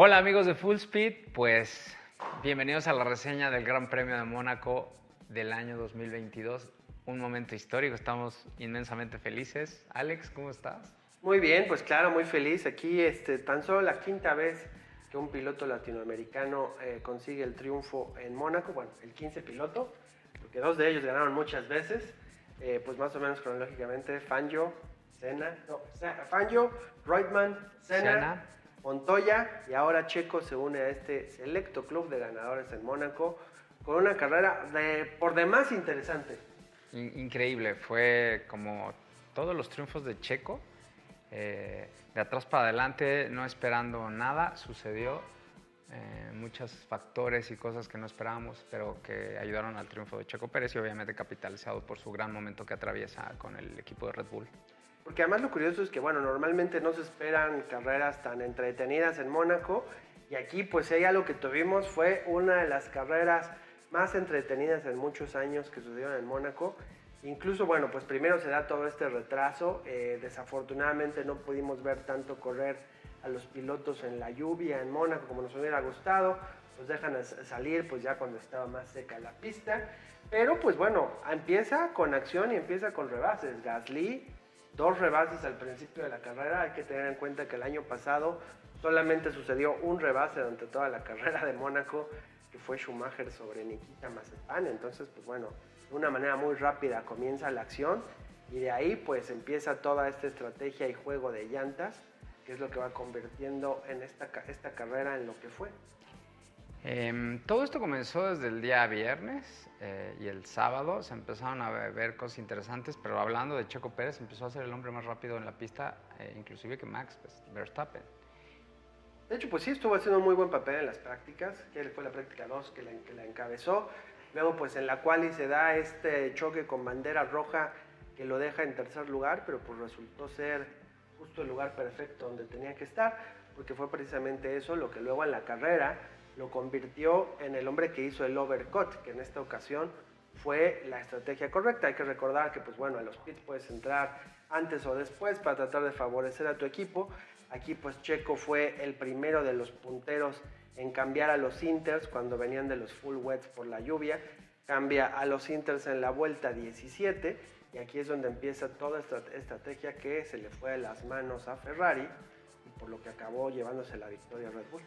Hola amigos de Full Speed, pues bienvenidos a la reseña del Gran Premio de Mónaco del año 2022. Un momento histórico, estamos inmensamente felices. Alex, ¿cómo estás? Muy bien, pues claro, muy feliz. Aquí este, tan solo la quinta vez que un piloto latinoamericano eh, consigue el triunfo en Mónaco, bueno, el 15 piloto, porque dos de ellos ganaron muchas veces, eh, pues más o menos cronológicamente, Fangio, Senna, no, Fangio, Reutemann, Senna, Senna. Montoya y ahora Checo se une a este selecto club de ganadores en Mónaco con una carrera por demás interesante. In- Increíble, fue como todos los triunfos de Checo, eh, de atrás para adelante, no esperando nada, sucedió. eh, muchos factores y cosas que no esperábamos, pero que ayudaron al triunfo de Checo Pérez y obviamente capitalizado por su gran momento que atraviesa con el equipo de Red Bull. Porque además lo curioso es que, bueno, normalmente no se esperan carreras tan entretenidas en Mónaco. Y aquí, pues, si hay algo que tuvimos, fue una de las carreras más entretenidas en muchos años que sucedieron en Mónaco. Incluso, bueno, pues primero se da todo este retraso. eh, desafortunadamente no pudimos ver tanto correr a los pilotos en la lluvia en Mónaco como nos hubiera gustado. Los dejan salir, pues ya cuando estaba más seca la pista. Pero, pues bueno, empieza con acción y empieza con rebases. Gasly dos rebases al principio de la carrera. Hay que tener en cuenta que el año pasado solamente sucedió un rebase durante toda la carrera de Mónaco, que fue Schumacher sobre Nikita Mazepin. Entonces, pues bueno, de una manera muy rápida comienza la acción y de ahí pues empieza toda esta estrategia y juego de llantas, que es lo que va convirtiendo en esta, esta carrera en lo que fue. Em, todo esto comenzó desde el día viernes eh, y el sábado se empezaron a ve- ver cosas interesantes, pero hablando de Checo Pérez, empezó a ser el hombre más rápido en la pista, eh, inclusive que Max pues, Verstappen. De hecho, pues sí, estuvo haciendo un muy buen papel en las prácticas, que fue la práctica 2 que que la encabezó. Luego, pues en la cual se da este choque con bandera roja que lo deja en tercer lugar, pero pues resultó ser justo el lugar perfecto donde tenía que estar, porque fue precisamente eso lo que luego en la carrera lo convirtió en el hombre que hizo el overcut, que en esta ocasión fue la estrategia correcta. Hay que recordar que, pues bueno, a los pits puedes entrar antes o después para tratar de favorecer a tu equipo. Aquí, pues Checo fue el primero de los punteros en cambiar a los Inters cuando venían de los full wets por la lluvia. Cambia a los Inters en la vuelta 17 y aquí es donde empieza toda esta estrategia que se le fue de las manos a Ferrari y por lo que acabó llevándose la victoria a Red Bull.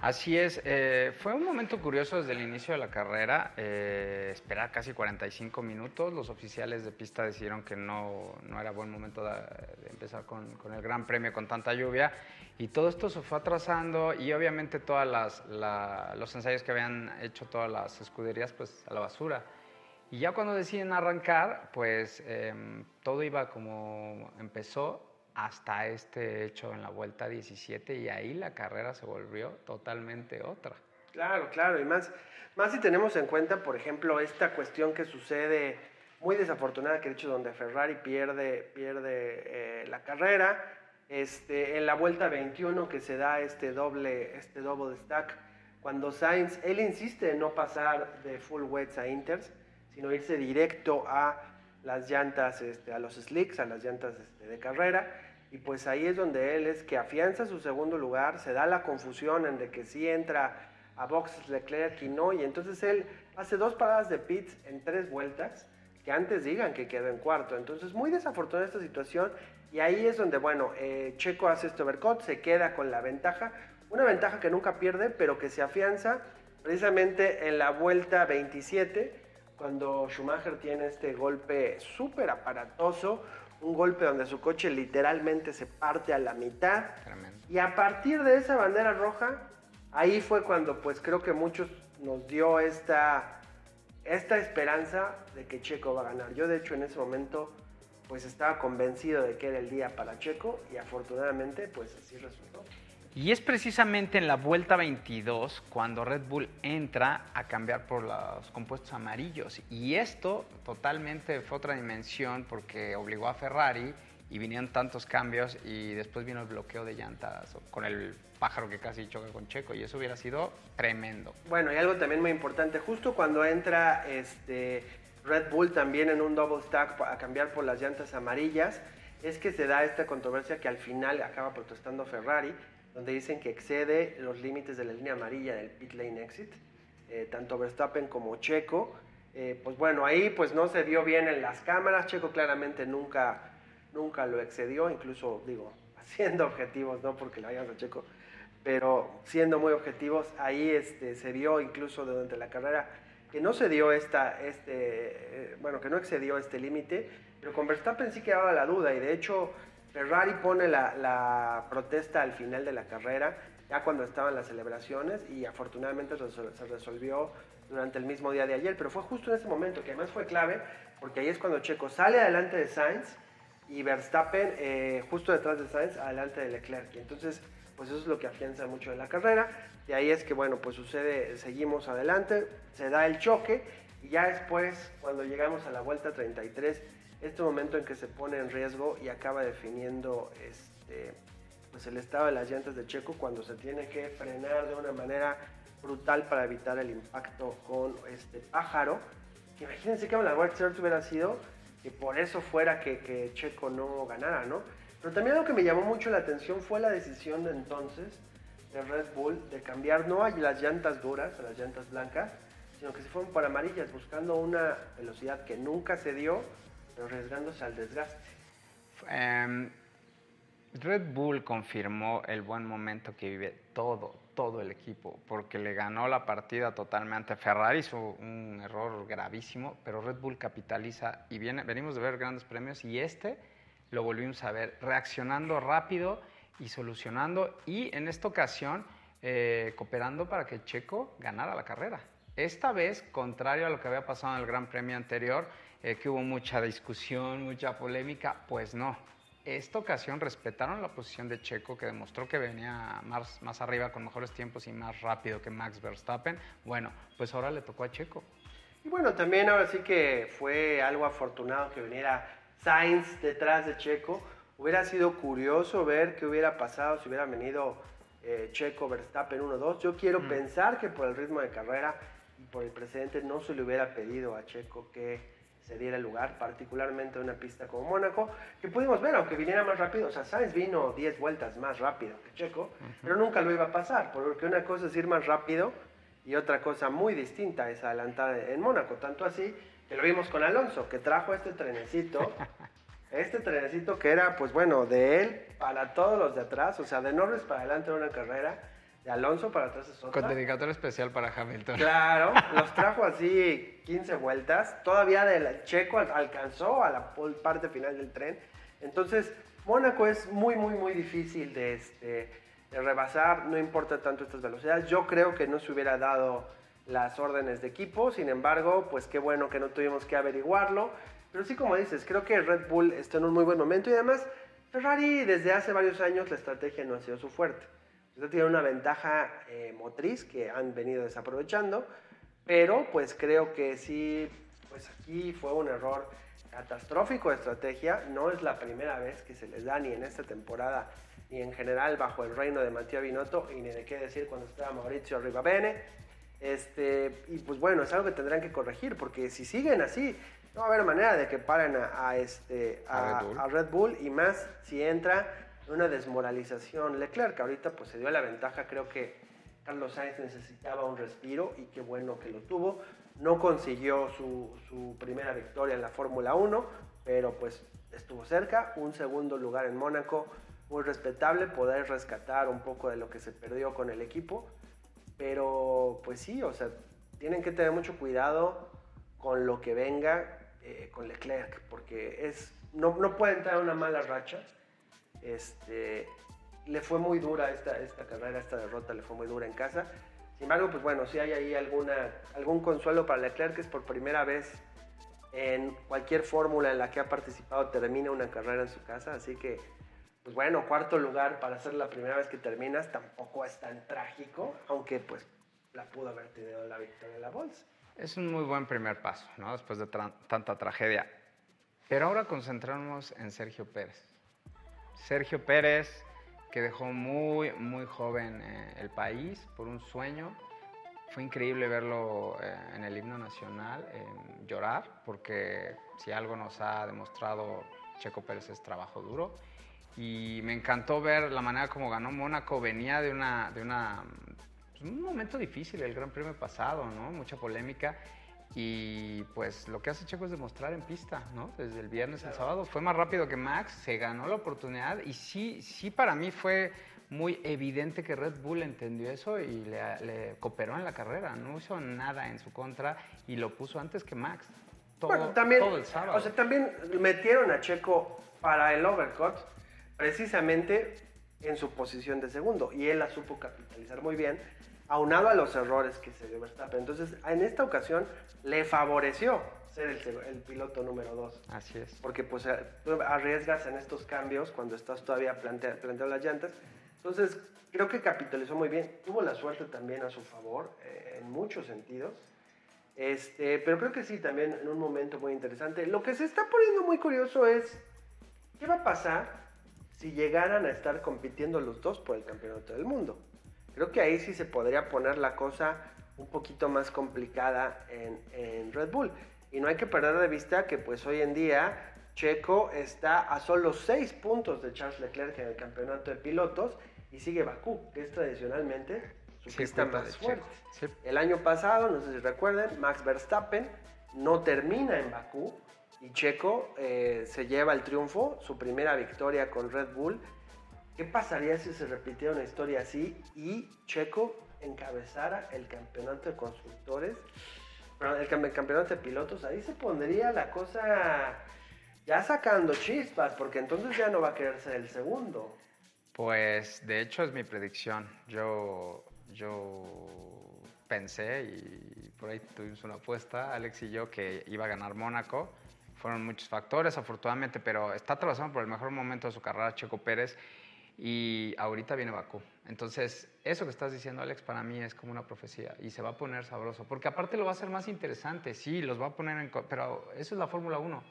Así es, eh, fue un momento curioso desde el inicio de la carrera, eh, esperar casi 45 minutos, los oficiales de pista decidieron que no, no era buen momento de, empezar con, con el Gran Premio con tanta lluvia y todo esto se fue atrasando y obviamente todos los ensayos que habían hecho todas las escuderías pues a la basura. Y ya cuando deciden arrancar, pues em, todo iba como empezó hasta este hecho en la vuelta 17 y ahí la carrera se volvió totalmente otra. Claro, claro, y más, más si tenemos en cuenta, por ejemplo, esta cuestión que sucede muy desafortunada, que de hecho donde Ferrari pierde, pierde eh, la carrera, este, en la vuelta 21 que se da este doble, este double stack, cuando Sainz, él insiste en no pasar de full wets a inters, sino irse directo a las llantas, este, a los slicks, a las llantas este, de carrera, y pues ahí es donde él es que afianza su segundo lugar, se da la confusión en de que sí entra a boxes Leclerc y no, y entonces él hace dos paradas de pits en tres vueltas, que antes digan que quedó en cuarto, entonces muy desafortunada esta situación, y ahí es donde, bueno, eh, Checo hace este overcut, se queda con la ventaja, una ventaja que nunca pierde, pero que se afianza precisamente en la vuelta 27, cuando Schumacher tiene este golpe súper aparatoso, un golpe donde su coche literalmente se parte a la mitad. Tremendo. Y a partir de esa bandera roja, ahí fue cuando pues creo que muchos nos dio esta, esta esperanza de que Checo va a ganar. Yo de hecho en ese momento pues estaba convencido de que era el día para Checo y afortunadamente pues así resultó. Y es precisamente en la vuelta 22 cuando Red Bull entra a cambiar por los compuestos amarillos. Y esto totalmente fue otra dimensión porque obligó a Ferrari y vinieron tantos cambios y después vino el bloqueo de llantas con el pájaro que casi choca con Checo y eso hubiera sido tremendo. Bueno, y algo también muy importante, justo cuando entra este Red Bull también en un double stack a cambiar por las llantas amarillas, es que se da esta controversia que al final acaba protestando Ferrari, donde dicen que excede los límites de la línea amarilla del pit lane exit, eh, tanto Verstappen como Checo. Eh, pues bueno, ahí pues no se vio bien en las cámaras, Checo claramente nunca, nunca lo excedió, incluso digo, haciendo objetivos, no porque le vayamos a Checo, pero siendo muy objetivos, ahí este, se vio incluso durante la carrera que no se dio esta, este, eh, bueno, que no excedió este límite, pero con Verstappen sí quedaba la duda y de hecho Ferrari pone la, protesta al final de la carrera, ya cuando estaban las celebraciones y afortunadamente se resolvió durante el mismo día de ayer, pero fue justo en ese momento que además fue clave porque ahí es cuando Checo sale adelante de Sainz y Verstappen eh, justo detrás de Sainz adelante de Leclerc. Y entonces, pues eso es lo que afianza mucho de la carrera. Y ahí es que, bueno, pues sucede, seguimos adelante, se da el choque y ya después, cuando llegamos a la vuelta 33, este momento en que se pone en riesgo y acaba definiendo este, pues el estado de las llantas de Checo cuando se tiene que frenar de una manera brutal para evitar el impacto con este pájaro. Imagínense que la World hubiera sido que por eso fuera que, que, Checo no ganara, ¿no? Pero también lo que me llamó mucho la atención fue la decisión de entonces de Red Bull de cambiar no a las llantas duras, a las llantas blancas, sino que se fueron para amarillas, buscando una velocidad que nunca se dio, pero arriesgándose al desgaste. Em, Red Bull confirmó el buen momento que vive todo, todo el equipo, porque le ganó la partida totalmente. Ferrari hizo un error gravísimo, pero Red Bull capitaliza y viene, venimos de ver grandes premios y este lo volvimos a ver reaccionando rápido y solucionando y en esta ocasión eh, cooperando para que Checo ganara la carrera. Esta vez, contrario a lo que había pasado en el Gran Premio anterior, eh, que hubo mucha discusión, mucha polémica, pues no esta ocasión respetaron la posición de Checo, que demostró que venía más, más arriba con mejores tiempos y más rápido que Max Verstappen. Bueno, pues ahora le tocó a Checo. Y bueno, también ahora sí que fue algo afortunado que viniera Sainz detrás de Checo. Hubiera sido curioso ver qué hubiera pasado si hubiera venido eh, Checo Verstappen 1-2. Yo quiero mm. pensar que por el ritmo de carrera por el precedente no se le hubiera pedido a Checo que se diera lugar, particularmente en una pista como Mónaco, que pudimos ver, aunque viniera más rápido, o sea, Sainz vino 10 vueltas más rápido que Checo, pero nunca lo iba a pasar, porque una cosa es ir más rápido y otra cosa muy distinta es adelantar en Mónaco, tanto así que lo vimos con Alonso, que trajo este trenecito, este trenecito que era, pues bueno, de él para todos los de atrás, o sea, de Norris para adelante en una carrera, Alonso para atrás es Con dedicatoria especial para Hamilton. Claro, los trajo así 15 vueltas. Todavía del Checo alcanzó a la parte final del tren. Entonces, Mónaco es muy, muy, muy difícil de, este, de rebasar. No importa tanto estas velocidades. Yo creo que no se hubiera dado las órdenes de equipo. Sin embargo, pues qué bueno que no tuvimos que averiguarlo. Pero sí, como dices, creo que Red Bull está en un muy buen momento y además Ferrari desde hace varios años la estrategia no ha sido su fuerte. Tiene una ventaja eh, motriz que han venido desaprovechando, pero pues creo que sí, pues aquí fue un error catastrófico de estrategia. No es la primera vez que se les da ni en esta temporada ni en general bajo el reino de Matteo Binotto y ni de qué decir cuando estaba Maurizio Ribabene. Este, y pues bueno, es algo que tendrán que corregir porque si siguen así, no va a haber manera de que paren a, este, a Red Bull y más si entra una desmoralización. Leclerc ahorita pues se dio la ventaja, creo que Carlos Sainz necesitaba un respiro y qué bueno que lo tuvo. No consiguió su, primera victoria en la Fórmula 1, pero pues estuvo cerca. Un segundo lugar en Mónaco, muy respetable, poder rescatar un poco de lo que se perdió con el equipo. Pero pues sí, o sea, tienen que tener mucho cuidado con lo que venga eh, con Leclerc, porque es, no, no puede entrar en una mala racha este, le fue muy dura esta, carrera, esta derrota le fue muy dura en casa. Sin embargo, pues bueno, si hay ahí alguna, algún consuelo para Leclerc, que es por primera vez en cualquier fórmula en la que ha participado termina una carrera en su casa. Así que, pues bueno, cuarto lugar para ser la primera vez que terminas tampoco es tan trágico, aunque pues la pudo haber tenido la victoria en la bolsa. Es un muy buen primer paso, ¿no? Después de tanta tragedia. Pero ahora concentrarnos en Sergio Pérez. Sergio Pérez, que dejó muy, muy joven eh, el país por un sueño. Fue increíble verlo eh, en el himno nacional, llorar, porque si algo nos ha demostrado Checo Pérez es trabajo duro. y me encantó ver la manera como ganó Mónaco. Venía de una, de pues, un momento difícil el Gran Premio pasado, ¿no? Mucha polémica. Y pues lo que hace Checo es demostrar en pista, ¿no? Desde el viernes al sábado. Fue más rápido que Max, se ganó la oportunidad y sí, sí para mí fue muy evidente que Red Bull entendió eso y le, cooperó en la carrera. No hizo nada en su contra y lo puso antes que Max. Todo, también, el sábado. O sea, también metieron a Checo para el overcut precisamente en su posición de segundo y él la supo capitalizar muy bien aunado a los errores que se dio Verstappen. Entonces, en esta ocasión le favoreció ser el, piloto número dos. Así es. Porque pues eh, arriesgas en estos cambios cuando estás todavía planteando las llantas. Entonces, creo que capitalizó muy bien. Tuvo la suerte también a su favor eh, en muchos sentidos. Este, pero creo que sí, también en un momento muy interesante. Lo que se está poniendo muy curioso es, ¿qué va a pasar si llegaran a estar compitiendo los dos por el campeonato del mundo? Creo que ahí sí se podría poner la cosa un poquito más complicada en, Red Bull. Y no hay que perder de vista que pues hoy en día Checo está a solo 6 puntos de Charles Leclerc en el campeonato de pilotos y sigue Bakú, que es tradicionalmente su pista más fuerte. El año pasado, no sé si recuerden, Max Verstappen no termina en Bakú y Checo eh, se lleva el triunfo, su primera victoria con Red Bull ¿Qué pasaría si se repitiera una historia así y Checo encabezara el campeonato de constructores, el campeonato de pilotos? Ahí se pondría la cosa ya sacando chispas, porque entonces ya no va a querer ser el segundo. Pues de hecho es mi predicción. Yo, yo pensé y por ahí tuvimos una apuesta, Alex y yo, que iba a ganar Mónaco. Fueron muchos factores, afortunadamente, pero está atravesando por el mejor momento de su carrera Checo Pérez y ahorita viene Bakú. Entonces, eso que estás diciendo, Alex, para mí es como una profecía y se va a poner sabroso, porque aparte lo va a hacer más interesante, sí, los va a poner en... Pero eso es la Fórmula 1.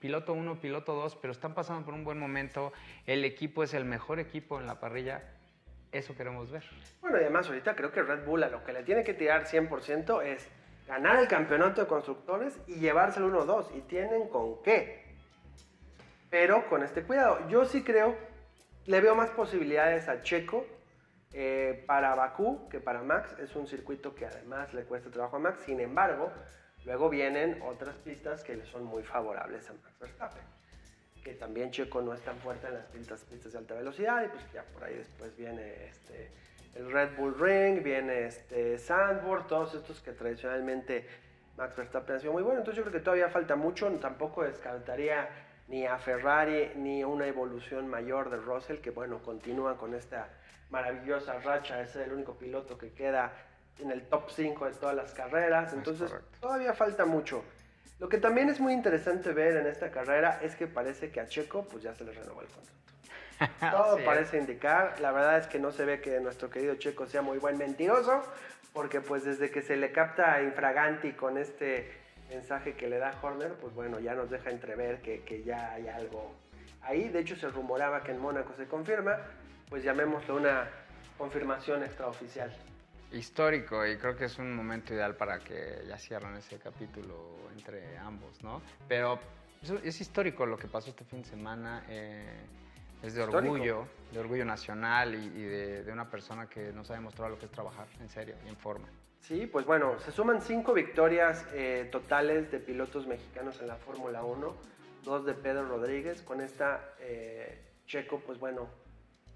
Piloto 1, piloto 2, pero están pasando por un buen momento, el equipo es el mejor equipo en la parrilla, eso queremos ver. Bueno, y además ahorita creo que Red Bull a lo que le tiene que tirar 100% es ganar el campeonato de constructores y llevárselo 1-2, y tienen con qué. Pero con este cuidado, yo sí creo le veo más posibilidades a Checo eh, para Bakú que para Max. Es un circuito que además le cuesta trabajo a Max. Sin embargo, luego vienen otras pistas que le son muy favorables a Max Verstappen. Que también Checo no es tan fuerte en las pistas, pistas de alta velocidad. Y pues ya por ahí después viene este, el Red Bull Ring, viene este Sandboard, todos estos que tradicionalmente Max Verstappen ha sido muy bueno. Entonces yo creo que todavía falta mucho. Tampoco descartaría ni a Ferrari, ni una evolución mayor de Russell, que bueno, continúa con esta maravillosa racha, es el único piloto que queda en el top 5 de todas las carreras, entonces todavía falta mucho. Lo que también es muy interesante ver en esta carrera es que parece que a Checo pues ya se le renovó el contrato. Todo parece indicar, la verdad es que no se ve que nuestro querido Checo sea muy buen mentiroso, porque pues desde que se le capta infraganti con este mensaje que le da Horner, pues bueno, ya nos deja entrever que, que ya hay algo ahí. De hecho, se rumoraba que en Mónaco se confirma, pues llamémoslo una confirmación extraoficial. Histórico, y creo que es un momento ideal para que ya cierren ese capítulo entre ambos, ¿no? Pero es histórico lo que pasó este fin de semana. Eh, es de orgullo, de orgullo nacional y, de, de, una persona que nos ha demostrado lo que es trabajar en serio y en forma. Sí, pues bueno, se suman cinco victorias eh, totales de pilotos mexicanos en la Fórmula 1, dos de Pedro Rodríguez. Con esta, eh, Checo, pues bueno,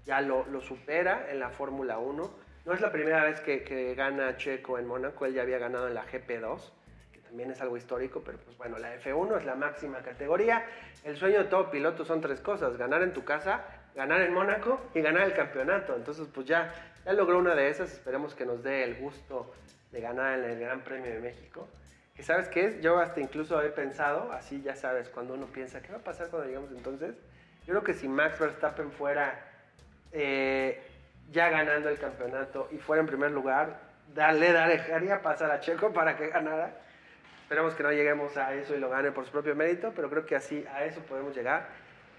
ya lo, supera en la Fórmula 1. No es la primera vez que, gana Checo en Mónaco, él ya había ganado en la GP2, que también es algo histórico, pero pues bueno, la F1 es la máxima categoría. El sueño de todo piloto son tres cosas, ganar en tu casa, ganar en Mónaco y ganar el campeonato. Entonces, pues ya, ya logró una de esas, esperemos que nos dé el gusto de ganar en el Gran Premio de México. Que sabes qué es, yo hasta incluso he pensado, así ya sabes, cuando uno piensa, ¿qué va a pasar cuando llegamos entonces? Yo creo que si Max Verstappen fuera eh, ya ganando el campeonato y fuera en primer lugar, le dejaría pasar a Checo para que ganara. Esperemos que no lleguemos a eso y lo gane por su propio mérito, pero creo que así a eso podemos llegar.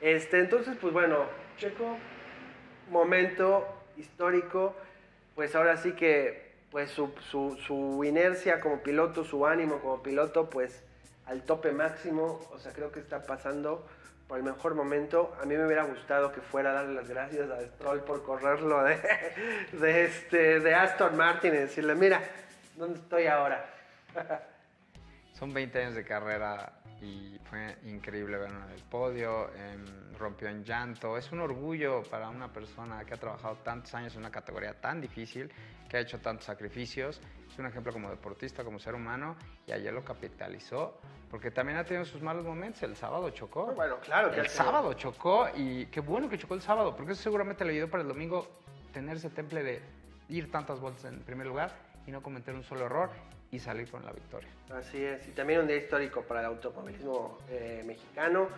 Este, entonces, pues bueno, Checo, momento histórico, pues ahora sí que pues su, su, inercia como piloto, su ánimo como piloto, pues al tope máximo. O sea, creo que está pasando por el mejor momento. A mí me hubiera gustado que fuera a darle las gracias a Stroll por correrlo de, de, este, de Aston Martin y decirle, mira, ¿dónde estoy ahora? Son 20 años de carrera y fue increíble verlo en el podio, em, rompió en llanto. Es un orgullo para una persona que ha trabajado tantos años en una categoría tan difícil, que ha hecho tantos sacrificios. Es un ejemplo como deportista, como ser humano, y ayer lo capitalizó, porque también ha tenido sus malos momentos. El sábado chocó. Bueno, claro que El sábado chocó y qué bueno que chocó el sábado, porque eso seguramente le ayudó para el domingo tener ese temple de ir tantas vueltas en primer lugar y no cometer un solo error y salir con la victoria. Así es, y también un día histórico para el automovilismo eh, mexicano.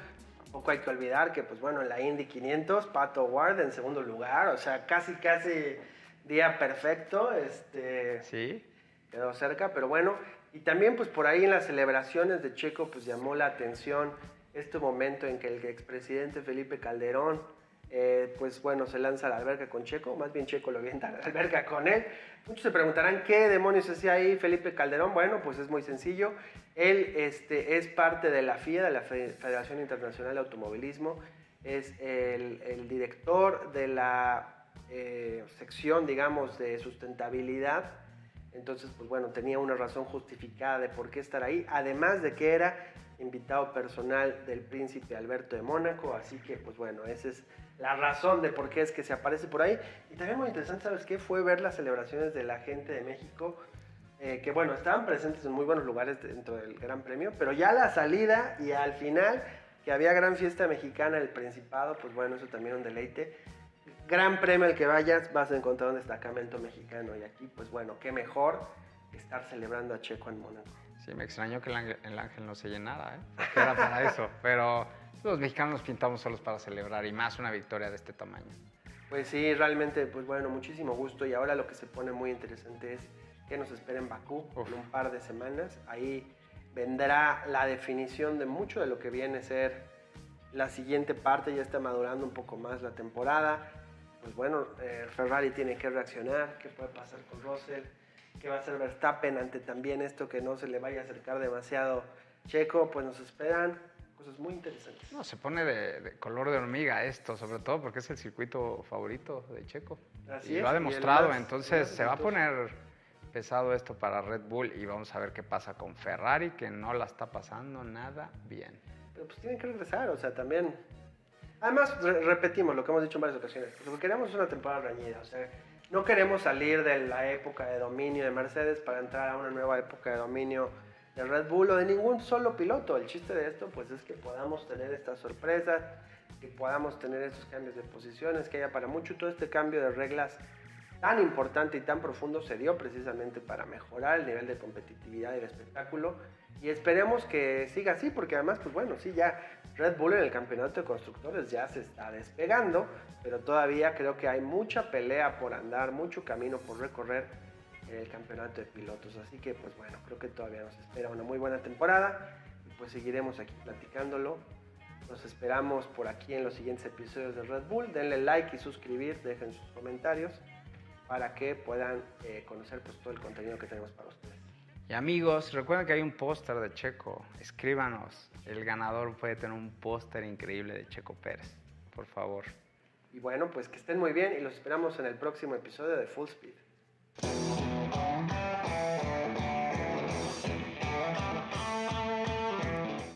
Tampoco hay que olvidar que, pues bueno, en la Indy 500, Pato Ward en segundo lugar, o sea, casi, casi día perfecto, este, ¿Sí? quedó cerca, pero bueno, y también pues por ahí en las celebraciones de Checo, pues llamó la atención este momento en que el expresidente Felipe Calderón, eh, pues bueno, se lanza a la alberca con Checo, más bien Checo lo avienta a la alberca con él. Muchos se preguntarán qué demonios hacía ahí Felipe Calderón. Bueno, pues es muy sencillo. Él este, es parte de la FIA, de la Fe- Federación Internacional de Automovilismo. Es el, director de la eh, sección, digamos, de sustentabilidad. Entonces, pues bueno, tenía una razón justificada de por qué estar ahí. Además de que era invitado personal del príncipe Alberto de Mónaco. Así que, pues bueno, esa es la razón de por qué es que se aparece por ahí. Y también muy interesante, ¿sabes qué? Fue ver las celebraciones de la gente de México, eh, que bueno, estaban presentes en muy buenos lugares dentro del Gran Premio, pero ya la salida y al final, que había gran fiesta mexicana, el Principado, pues bueno, eso también un deleite. Gran premio al que vayas, vas a encontrar un destacamento mexicano. Y aquí, pues bueno, qué mejor que estar celebrando a Checo en Mónaco. Sí, me extrañó que el ángel, el ángel no se llenara, ¿eh? Porque era para eso. Pero los mexicanos nos pintamos solos para celebrar y más una victoria de este tamaño. Pues sí, realmente, pues bueno, muchísimo gusto. Y ahora lo que se pone muy interesante es que nos espera en Bakú Uf. en un par de semanas. Ahí vendrá la definición de mucho de lo que viene a ser la siguiente parte. Ya está madurando un poco más la temporada. Pues bueno, eh, Ferrari tiene que reaccionar. ¿Qué puede pasar con Russell? ¿Qué va a hacer Verstappen ante también esto que no se le vaya a acercar demasiado Checo? Pues nos esperan cosas muy interesantes. No, se pone de, de color de hormiga esto, sobre todo porque es el circuito favorito de Checo. Así y es, lo ha demostrado, más- entonces se va a poner pesado esto para Red Bull y vamos a ver qué pasa con Ferrari, que no la está pasando nada bien. Pero pues tienen que regresar, o sea, también. Además, re- repetimos lo que hemos dicho en varias ocasiones. Lo que queremos es una temporada reñida, o sea, no queremos salir de la época de dominio de Mercedes para entrar a una nueva época de dominio de Red Bull o de ningún solo piloto. El chiste de esto, pues, es que podamos tener estas sorpresas, que podamos tener estos cambios de posiciones, que haya para mucho. Todo este cambio de reglas tan importante y tan profundo se dio precisamente para mejorar el nivel de competitividad del espectáculo. Y esperemos que siga así porque además pues bueno sí ya Red Bull en el campeonato de constructores ya se está despegando pero todavía creo que hay mucha pelea por andar mucho camino por recorrer el campeonato de pilotos así que pues bueno creo que todavía nos espera una muy buena temporada y pues seguiremos aquí platicándolo nos esperamos por aquí en los siguientes episodios de Red Bull denle like y suscribir dejen sus comentarios para que puedan eh, conocer pues, todo el contenido que tenemos para ustedes. Y amigos, recuerden que hay un póster de Checo. Escríbanos. El ganador puede tener un póster increíble de Checo Pérez. Por favor. Y bueno, pues que estén muy bien y los esperamos en el próximo episodio de Full Speed.